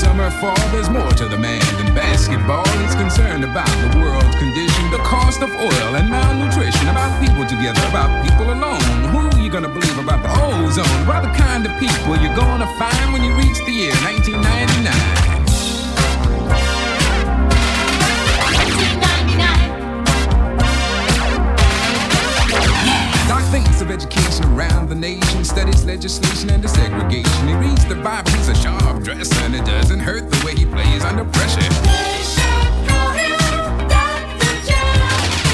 summer, fall, there's more to the man than basketball. He's concerned about the world's condition, the cost of oil and malnutrition, about people together, about people alone. Who you gonna believe about the ozone? About the kind of people you're gonna find when you reach the year 1999. thinks of education around the nation studies legislation and desegregation. He reads the Bible, he's a sharp dresser, and it doesn't hurt the way he plays under pressure.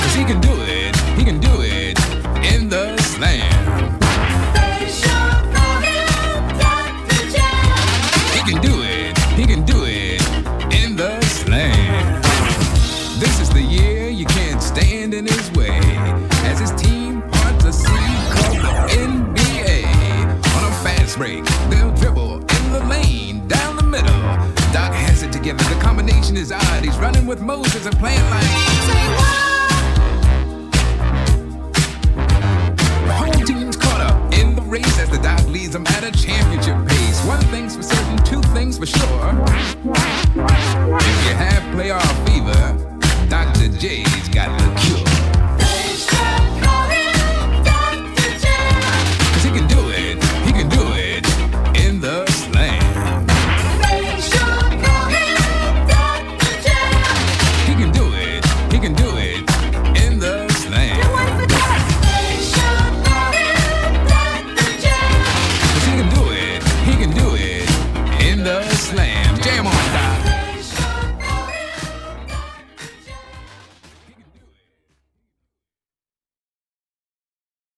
Cause he can do it, he can do it in the slam. With Moses and playing like. The whole team's caught up in the race as the doc leads them at a championship pace. One thing's for certain, two things for sure. If you have playoff fever, Dr. J's got the cure.